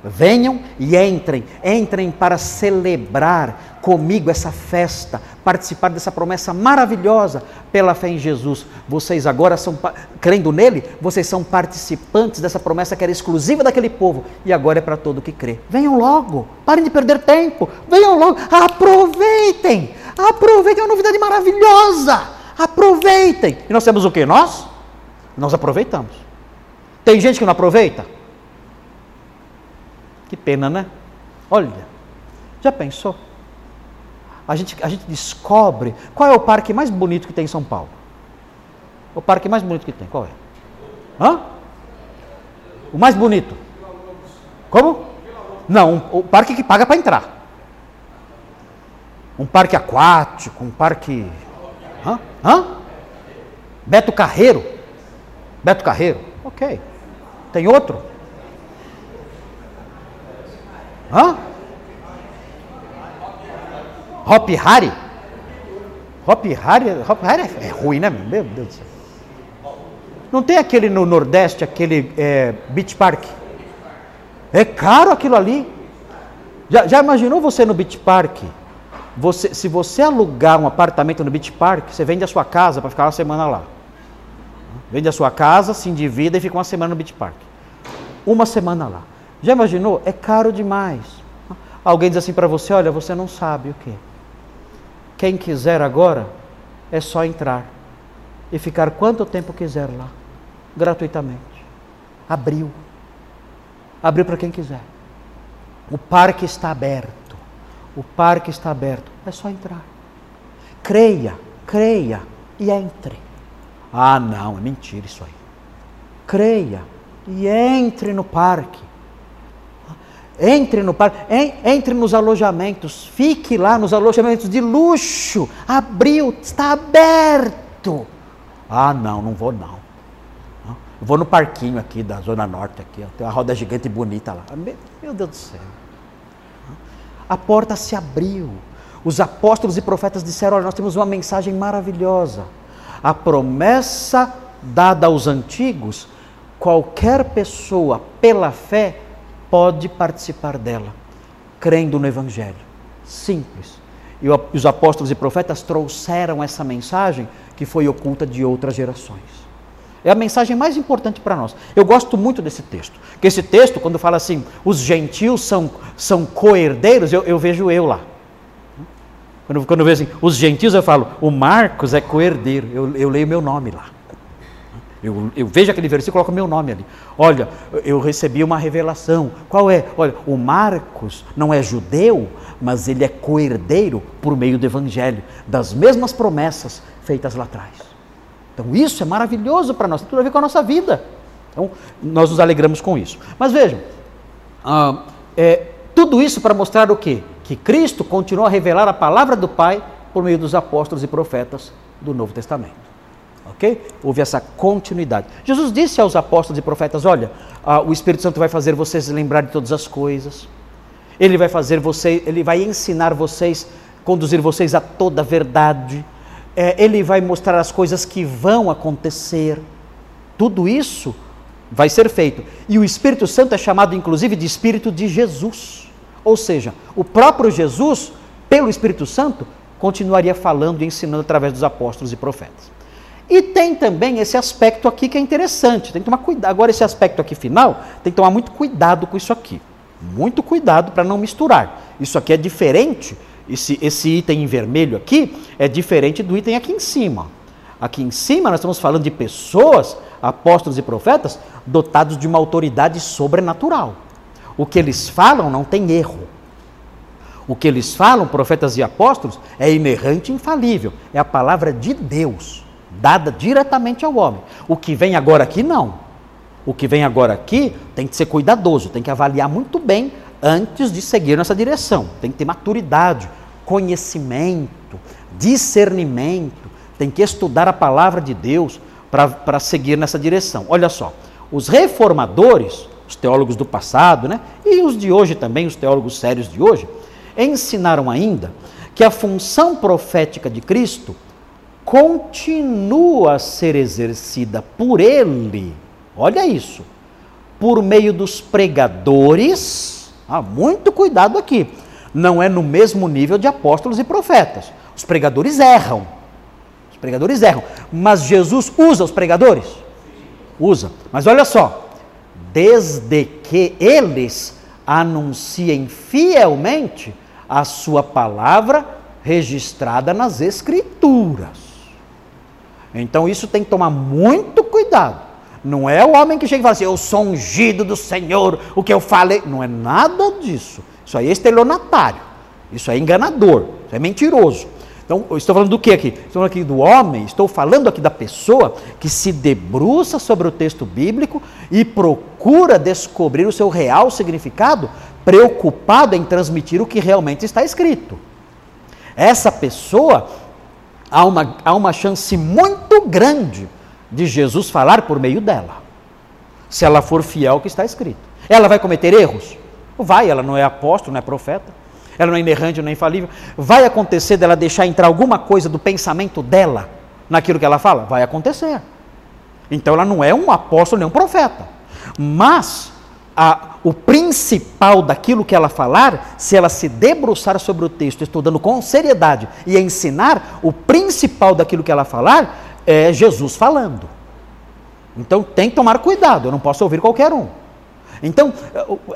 Venham e entrem, entrem para celebrar comigo essa festa, participar dessa promessa maravilhosa pela fé em Jesus. Vocês agora são, crendo nele, vocês são participantes dessa promessa que era exclusiva daquele povo e agora é para todo que crê. Venham logo, parem de perder tempo, venham logo, aproveitem, aproveitem, é uma novidade maravilhosa, aproveitem. E nós temos o que? Nós? Nós aproveitamos. Tem gente que não aproveita? Que pena, né? Olha, já pensou? A gente, a gente descobre qual é o parque mais bonito que tem em São Paulo. O parque mais bonito que tem, qual é? Hã? O mais bonito? Como? Não, o parque que paga para entrar. Um parque aquático, um parque. Hã? Hã? Beto Carreiro? Beto Carreiro? Ok. Tem outro? Hã? Hop Harry? Hop Harry, Hop Harry é, é ruim, né? Meu Deus do céu. Não tem aquele no Nordeste, aquele é, Beach Park? É caro aquilo ali. Já, já imaginou você no Beach Park? Você, se você alugar um apartamento no Beach Park, você vende a sua casa para ficar uma semana lá. Vende a sua casa, se endivida e fica uma semana no Beach Park. Uma semana lá. Já imaginou? É caro demais. Alguém diz assim para você: olha, você não sabe o que. Quem quiser agora, é só entrar e ficar quanto tempo quiser lá, gratuitamente. Abriu. Abriu para quem quiser. O parque está aberto. O parque está aberto. É só entrar. Creia, creia e entre. Ah, não, é mentira isso aí. Creia e entre no parque Entre no parque, entre nos alojamentos, fique lá nos alojamentos de luxo. Abriu, está aberto. Ah, não, não vou não. Vou no parquinho aqui da Zona Norte, aqui, ó, tem uma roda gigante bonita lá. Meu Deus do céu. A porta se abriu. Os apóstolos e profetas disseram: Olha, nós temos uma mensagem maravilhosa. A promessa dada aos antigos, qualquer pessoa, pela fé, pode participar dela, crendo no Evangelho. Simples. E os apóstolos e profetas trouxeram essa mensagem que foi oculta de outras gerações. É a mensagem mais importante para nós. Eu gosto muito desse texto. Que esse texto, quando fala assim, os gentios são, são co-herdeiros, eu, eu, vejo eu lá. Quando, quando eu vejo assim, os gentios, eu falo, o Marcos é co-herdeiro. Eu, eu leio meu nome lá. Eu, eu, vejo aquele versículo e coloco meu nome ali. Olha, eu recebi uma revelação. Qual é? Olha, o Marcos não é judeu, mas ele é co-herdeiro por meio do Evangelho, das mesmas promessas feitas lá atrás. Então isso é maravilhoso para nós, tem tudo a ver com a nossa vida. Então nós nos alegramos com isso. Mas vejam, ah, é, tudo isso para mostrar o quê? Que Cristo continua a revelar a palavra do Pai por meio dos apóstolos e profetas do Novo Testamento. Ok? Houve essa continuidade. Jesus disse aos apóstolos e profetas: Olha, ah, o Espírito Santo vai fazer vocês lembrar de todas as coisas. Ele vai fazer vocês, ele vai ensinar vocês, conduzir vocês a toda a verdade é, ele vai mostrar as coisas que vão acontecer. Tudo isso vai ser feito. E o Espírito Santo é chamado, inclusive, de Espírito de Jesus. Ou seja, o próprio Jesus, pelo Espírito Santo, continuaria falando e ensinando através dos apóstolos e profetas. E tem também esse aspecto aqui que é interessante. Tem que tomar cuidado. Agora, esse aspecto aqui final, tem que tomar muito cuidado com isso aqui. Muito cuidado para não misturar. Isso aqui é diferente esse, esse item em vermelho aqui é diferente do item aqui em cima. Aqui em cima nós estamos falando de pessoas, apóstolos e profetas, dotados de uma autoridade sobrenatural. O que eles falam não tem erro. O que eles falam, profetas e apóstolos, é inerrante e infalível. É a palavra de Deus, dada diretamente ao homem. O que vem agora aqui, não. O que vem agora aqui tem que ser cuidadoso, tem que avaliar muito bem antes de seguir nessa direção. Tem que ter maturidade, conhecimento, discernimento, tem que estudar a palavra de Deus para seguir nessa direção. Olha só, os reformadores, os teólogos do passado, né, e os de hoje também, os teólogos sérios de hoje, ensinaram ainda que a função profética de Cristo continua a ser exercida por ele, olha isso, por meio dos pregadores, ah, muito cuidado aqui, não é no mesmo nível de apóstolos e profetas. Os pregadores erram. Os pregadores erram. Mas Jesus usa os pregadores? Usa. Mas olha só. Desde que eles anunciem fielmente a sua palavra registrada nas Escrituras. Então isso tem que tomar muito cuidado. Não é o homem que chega e fala assim, eu sou ungido do Senhor, o que eu falei. Não é nada disso. Isso aí é estelionatário. Isso é enganador. Isso é mentiroso. Então, estou falando do que aqui? Estou falando aqui do homem, estou falando aqui da pessoa que se debruça sobre o texto bíblico e procura descobrir o seu real significado, preocupado em transmitir o que realmente está escrito. Essa pessoa, há uma, há uma chance muito grande de Jesus falar por meio dela, se ela for fiel ao que está escrito. Ela vai cometer erros? Vai, ela não é apóstolo, não é profeta, ela não é inerrante, não é infalível. Vai acontecer dela deixar entrar alguma coisa do pensamento dela naquilo que ela fala? Vai acontecer. Então ela não é um apóstolo nem um profeta. Mas a, o principal daquilo que ela falar, se ela se debruçar sobre o texto, estudando com seriedade e ensinar, o principal daquilo que ela falar é Jesus falando. Então tem que tomar cuidado, eu não posso ouvir qualquer um. Então,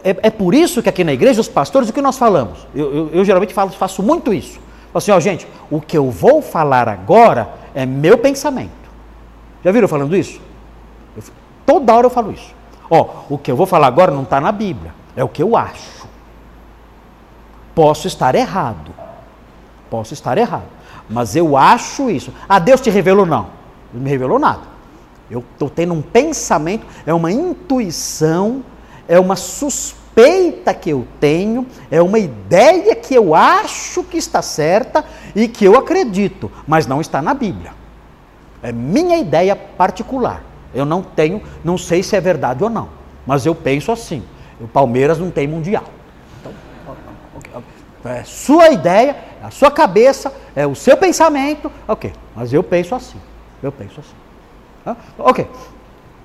é, é, por isso que aqui na igreja, os pastores, o que nós falamos? Eu, eu, eu geralmente falo, faço muito isso. Falo assim, ó, gente, o que eu vou falar agora é meu pensamento. Já viram falando isso? Eu, toda hora eu falo isso. Ó, o que eu vou falar agora não está na Bíblia, é o que eu acho. Posso estar errado. Posso estar errado. Mas eu acho isso. Ah, Deus te revelou? Não. Não me revelou nada. Eu estou tendo um pensamento, é uma intuição é uma suspeita que eu tenho, é uma ideia que eu acho que está certa e que eu acredito, mas não está na Bíblia. É minha ideia particular. Eu não tenho, não sei se é verdade ou não, mas eu penso assim. O Palmeiras não tem mundial. Então, é sua ideia, é a sua cabeça, é o seu pensamento, ok. Mas eu penso assim. Eu penso assim. Ok.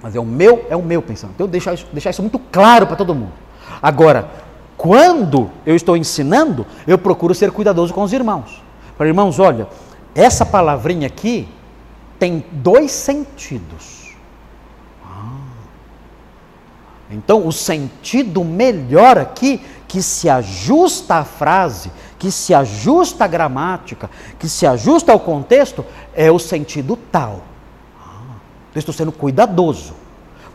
Mas é o meu, é o meu pensamento. Então deixar isso, deixar isso muito claro para todo mundo. Agora, quando eu estou ensinando, eu procuro ser cuidadoso com os irmãos. Para irmãos, olha, essa palavrinha aqui tem dois sentidos. Ah. Então, o sentido melhor aqui, que se ajusta à frase, que se ajusta à gramática, que se ajusta ao contexto, é o sentido tal. Eu estou sendo cuidadoso.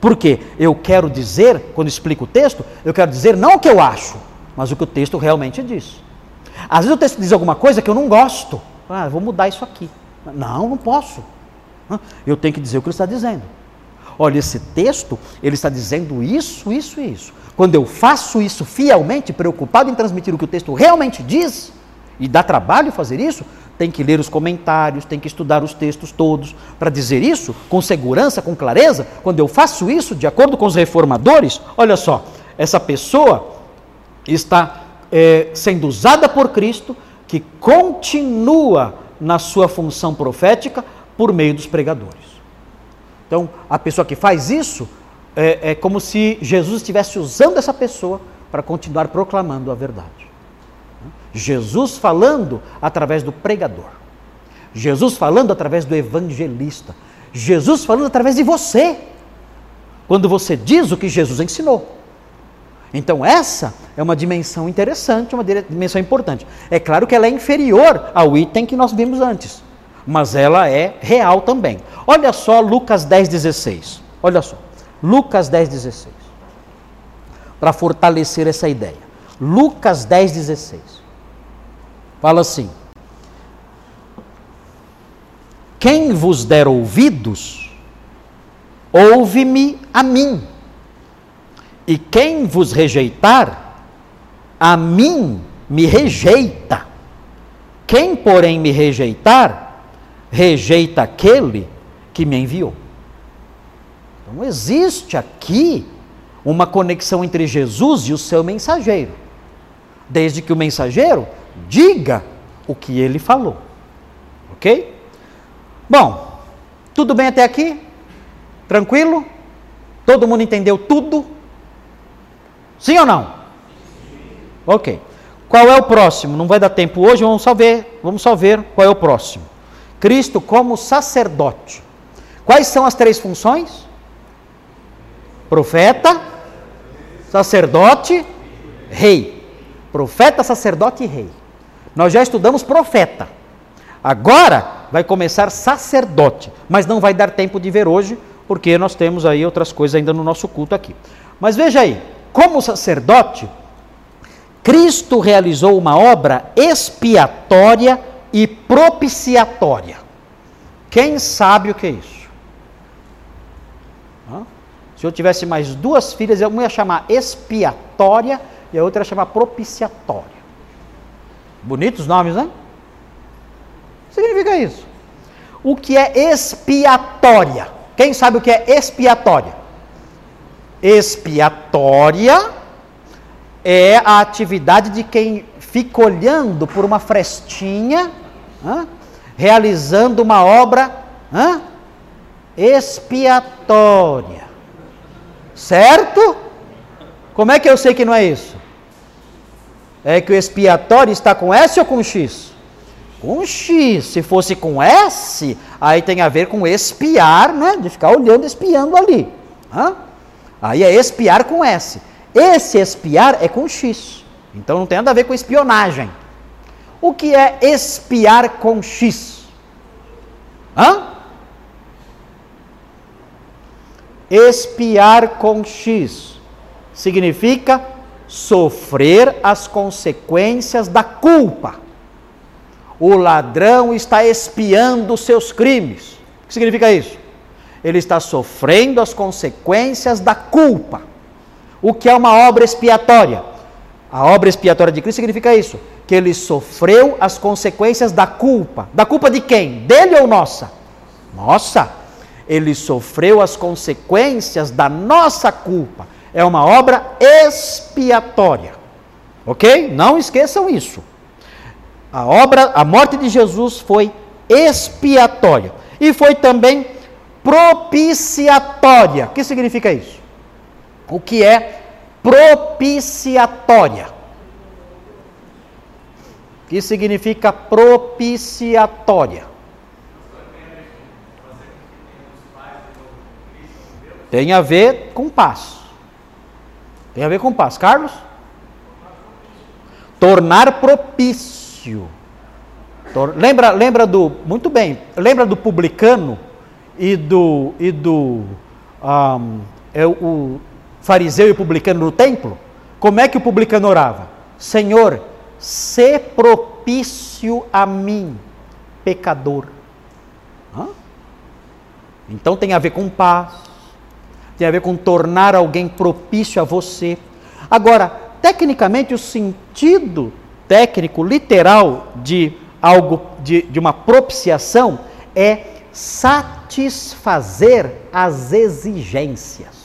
Porque eu quero dizer, quando explico o texto, eu quero dizer não o que eu acho, mas o que o texto realmente diz. Às vezes o texto diz alguma coisa que eu não gosto. Ah, vou mudar isso aqui. Não, não posso. Eu tenho que dizer o que ele está dizendo. Olha, esse texto, ele está dizendo isso, isso e isso. Quando eu faço isso fielmente, preocupado em transmitir o que o texto realmente diz, e dá trabalho fazer isso, tem que ler os comentários, tem que estudar os textos todos. Para dizer isso com segurança, com clareza, quando eu faço isso, de acordo com os reformadores, olha só, essa pessoa está é, sendo usada por Cristo, que continua na sua função profética por meio dos pregadores. Então, a pessoa que faz isso é, é como se Jesus estivesse usando essa pessoa para continuar proclamando a verdade. Jesus falando através do pregador. Jesus falando através do evangelista. Jesus falando através de você. Quando você diz o que Jesus ensinou. Então, essa é uma dimensão interessante, uma dimensão importante. É claro que ela é inferior ao item que nós vimos antes, mas ela é real também. Olha só Lucas 10, 16. Olha só. Lucas 10, 16. Para fortalecer essa ideia. Lucas 10, 16 fala assim: Quem vos der ouvidos, ouve-me a mim. E quem vos rejeitar, a mim me rejeita. Quem, porém, me rejeitar, rejeita aquele que me enviou. Então, existe aqui uma conexão entre Jesus e o seu mensageiro. Desde que o mensageiro diga o que ele falou. Ok? Bom, tudo bem até aqui? Tranquilo? Todo mundo entendeu tudo? Sim ou não? Ok. Qual é o próximo? Não vai dar tempo hoje, vamos só ver, vamos só ver qual é o próximo. Cristo como sacerdote. Quais são as três funções? Profeta, sacerdote, rei. Profeta, sacerdote e rei. Nós já estudamos profeta. Agora vai começar sacerdote, mas não vai dar tempo de ver hoje, porque nós temos aí outras coisas ainda no nosso culto aqui. Mas veja aí, como sacerdote, Cristo realizou uma obra expiatória e propiciatória. Quem sabe o que é isso? Se eu tivesse mais duas filhas, uma ia chamar expiatória e a outra ia chamar propiciatória. Bonitos nomes, né? Significa isso? O que é expiatória? Quem sabe o que é expiatória? Expiatória é a atividade de quem fica olhando por uma frestinha, realizando uma obra hein? expiatória. Certo? Como é que eu sei que não é isso? é que o expiatório está com S ou com X? Com X. Se fosse com S, aí tem a ver com espiar, né? de ficar olhando, espiando ali. Hã? Aí é espiar com S. Esse espiar é com X. Então não tem nada a ver com espionagem. O que é espiar com X? Hã? Espiar com X significa sofrer as consequências da culpa. O ladrão está espiando seus crimes. O que significa isso? Ele está sofrendo as consequências da culpa. O que é uma obra expiatória? A obra expiatória de Cristo significa isso: que ele sofreu as consequências da culpa. Da culpa de quem? Dele ou nossa? Nossa! Ele sofreu as consequências da nossa culpa. É uma obra expiatória. Ok? Não esqueçam isso. A obra, a morte de Jesus foi expiatória e foi também propiciatória. O que significa isso? O que é propiciatória? O que significa propiciatória? Tem a ver com paz. Tem a ver com paz. Carlos? Tornar propício. Tor lembra, lembra do. Muito bem. Lembra do publicano e do. E do um, é o fariseu e o publicano no templo? Como é que o publicano orava? Senhor, se propício a mim, pecador. Hã? Então tem a ver com paz, tem a ver com tornar alguém propício a você. Agora, tecnicamente, o sentido técnico, literal de algo, de, de uma propiciação é satisfazer as exigências.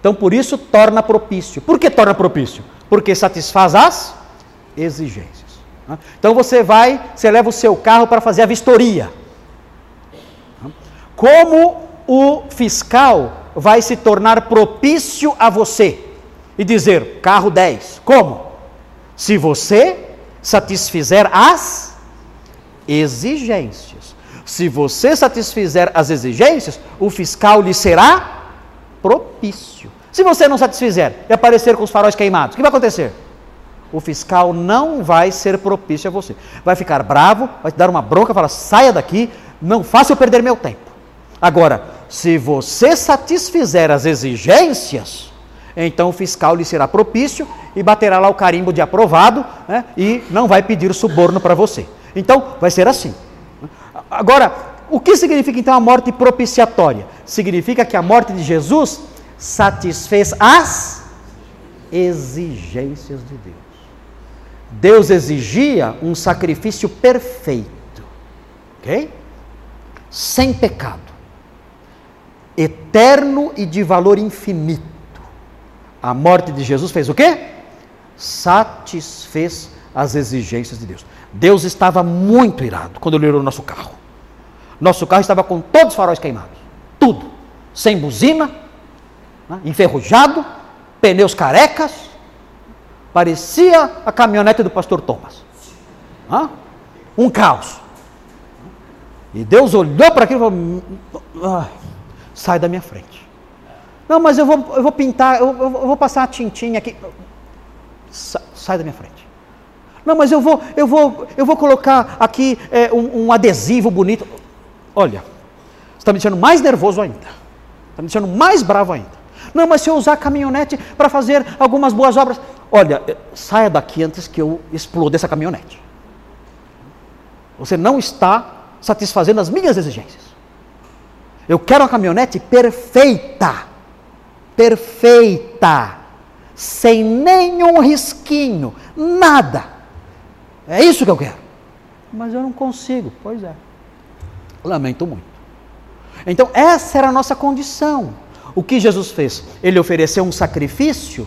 Então, por isso, torna propício. Por que torna propício? Porque satisfaz as exigências. Então, você vai, você leva o seu carro para fazer a vistoria. Como o fiscal vai se tornar propício a você e dizer: carro 10. Como? Se você satisfizer as exigências. Se você satisfizer as exigências, o fiscal lhe será propício. Se você não satisfizer e aparecer com os faróis queimados, o que vai acontecer? O fiscal não vai ser propício a você. Vai ficar bravo, vai te dar uma bronca, falar: saia daqui, não faça eu perder meu tempo. Agora, se você satisfizer as exigências, então o fiscal lhe será propício e baterá lá o carimbo de aprovado né, e não vai pedir suborno para você. Então, vai ser assim. Agora, o que significa então a morte propiciatória? Significa que a morte de Jesus satisfez as exigências de Deus. Deus exigia um sacrifício perfeito, ok? Sem pecado eterno e de valor infinito. A morte de Jesus fez o quê? Satisfez as exigências de Deus. Deus estava muito irado quando ele olhou nosso carro. Nosso carro estava com todos os faróis queimados. Tudo. Sem buzina, né? enferrujado, pneus carecas. Parecia a caminhonete do pastor Thomas. Um caos. E Deus olhou para aquilo e falou: sai da minha frente. Não, mas eu vou, eu vou pintar, eu, eu vou passar a tintinha aqui. Sai, sai, da minha frente. Não, mas eu vou, eu vou, eu vou colocar aqui é, um, um, adesivo bonito. Olha, você está me deixando mais nervoso ainda. Está me deixando mais bravo ainda. Não, mas se eu usar caminhonete para fazer algumas boas obras. Olha, eh, saia daqui antes que eu exploda essa caminhonete. Você não está satisfazendo as minhas exigências. Eu quero uma caminhonete perfeita. Perfeita. Sem nenhum risquinho. Nada. É isso que eu quero. Mas eu não consigo. Pois é. Lamento muito. Então, essa era a nossa condição. O que Jesus fez? Ele ofereceu um sacrifício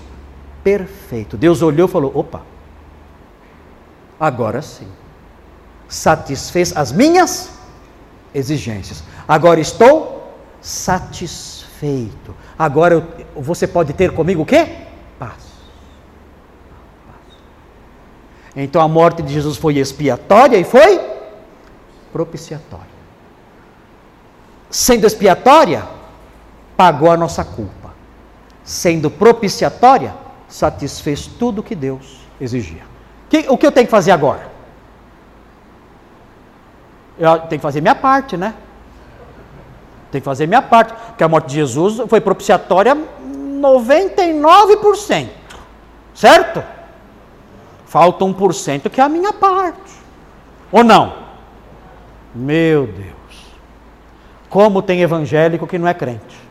perfeito. Deus olhou e falou: opa, agora sim. Satisfez as minhas exigências. Agora estou satisfeito. Agora eu, você pode ter comigo o quê? Paz. Então a morte de Jesus foi expiatória e foi propiciatória. Sendo expiatória, pagou a nossa culpa. Sendo propiciatória, satisfez tudo o que Deus exigia. Que, o que eu tenho que fazer agora? Eu tenho que fazer minha parte, né? Tenho que fazer minha parte. Porque a morte de Jesus foi propiciatória 99%. Certo? Falta 1% que é a minha parte. Ou não? Meu Deus. Como tem evangélico que não é crente.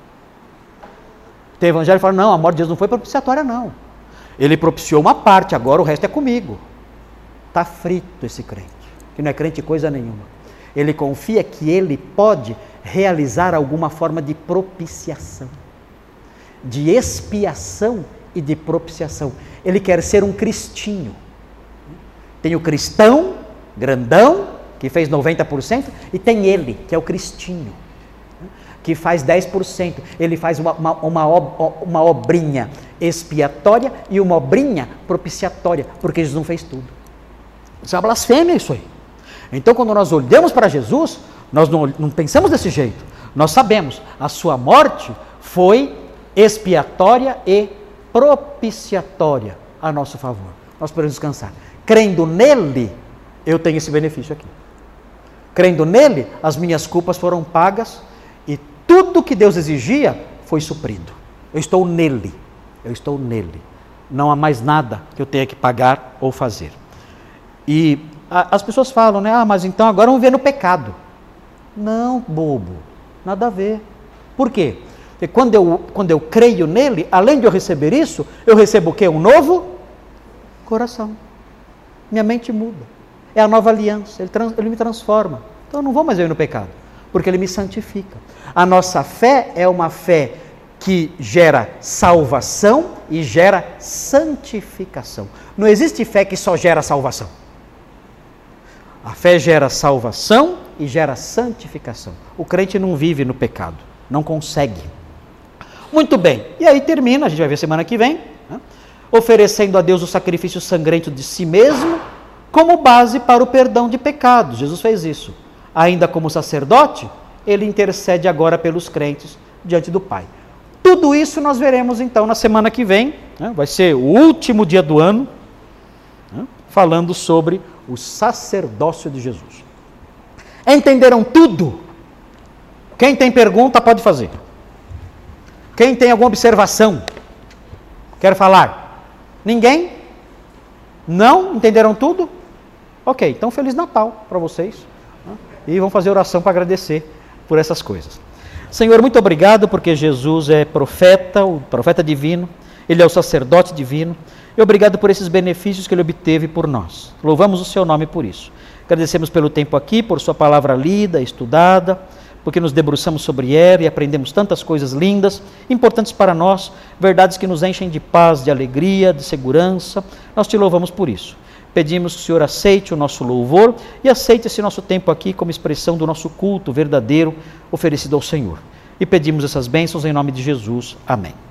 Tem evangelho que fala, não, a morte de Jesus não foi propiciatória, não. Ele propiciou uma parte, agora o resto é comigo. Está frito esse crente, que não é crente coisa nenhuma. Ele confia que ele pode realizar alguma forma de propiciação, de expiação e de propiciação. Ele quer ser um cristinho. Tem o cristão, grandão, que fez 90%, e tem ele, que é o cristinho que faz 10%. Ele faz uma, uma, uma, uma obrinha expiatória e uma obrinha propiciatória, porque Jesus não fez tudo. Isso é uma blasfêmia isso aí. Então, quando nós olhamos para Jesus, nós não, não pensamos desse jeito. Nós sabemos, a sua morte foi expiatória e propiciatória a nosso favor. Nós podemos descansar. Crendo nele, eu tenho esse benefício aqui. Crendo nele, as minhas culpas foram pagas tudo que Deus exigia foi suprido. Eu estou nele. Eu estou nele. Não há mais nada que eu tenha que pagar ou fazer. E a, as pessoas falam, né? Ah, mas então agora vamos ver no pecado. Não, bobo. Nada a ver. Por quê? Porque quando eu, quando eu creio nele, além de eu receber isso, eu recebo o quê? Um novo coração. Minha mente muda. É a nova aliança. Ele, trans, ele me transforma. Então eu não vou mais ver no pecado porque ele me santifica. A nossa fé é uma fé que gera salvação e gera santificação. Não existe fé que só gera salvação. A fé gera salvação e gera santificação. O crente não vive no pecado, não consegue. Muito bem, e aí termina, a gente vai ver semana que vem, né? oferecendo a Deus o sacrifício sangrento de si mesmo como base para o perdão de pecados. Jesus fez isso ainda como sacerdote, ele intercede agora pelos crentes diante do Pai. Tudo isso nós veremos então na semana que vem, né? vai ser o último dia do ano, né? falando sobre o sacerdócio de Jesus. Entenderam tudo? Quem tem pergunta pode fazer. Quem tem alguma observação? Quer falar? Ninguém? Não? Entenderam tudo? Ok, então Feliz Natal para vocês e vamos fazer oração para agradecer por essas coisas. Senhor, muito obrigado porque Jesus é profeta, o profeta divino, ele é o sacerdote divino, e obrigado por esses benefícios que ele obteve por nós. Louvamos o seu nome por isso. Agradecemos pelo tempo aqui, por sua palavra lida, estudada, porque nos debruçamos sobre ela e aprendemos tantas coisas lindas, importantes para nós, verdades que nos enchem de paz, de alegria, de segurança. Nós te louvamos por isso. Pedimos que o Senhor aceite o nosso louvor e aceite esse nosso tempo aqui como expressão do nosso culto verdadeiro oferecido ao Senhor. E pedimos essas bênçãos em nome de Jesus. Amém.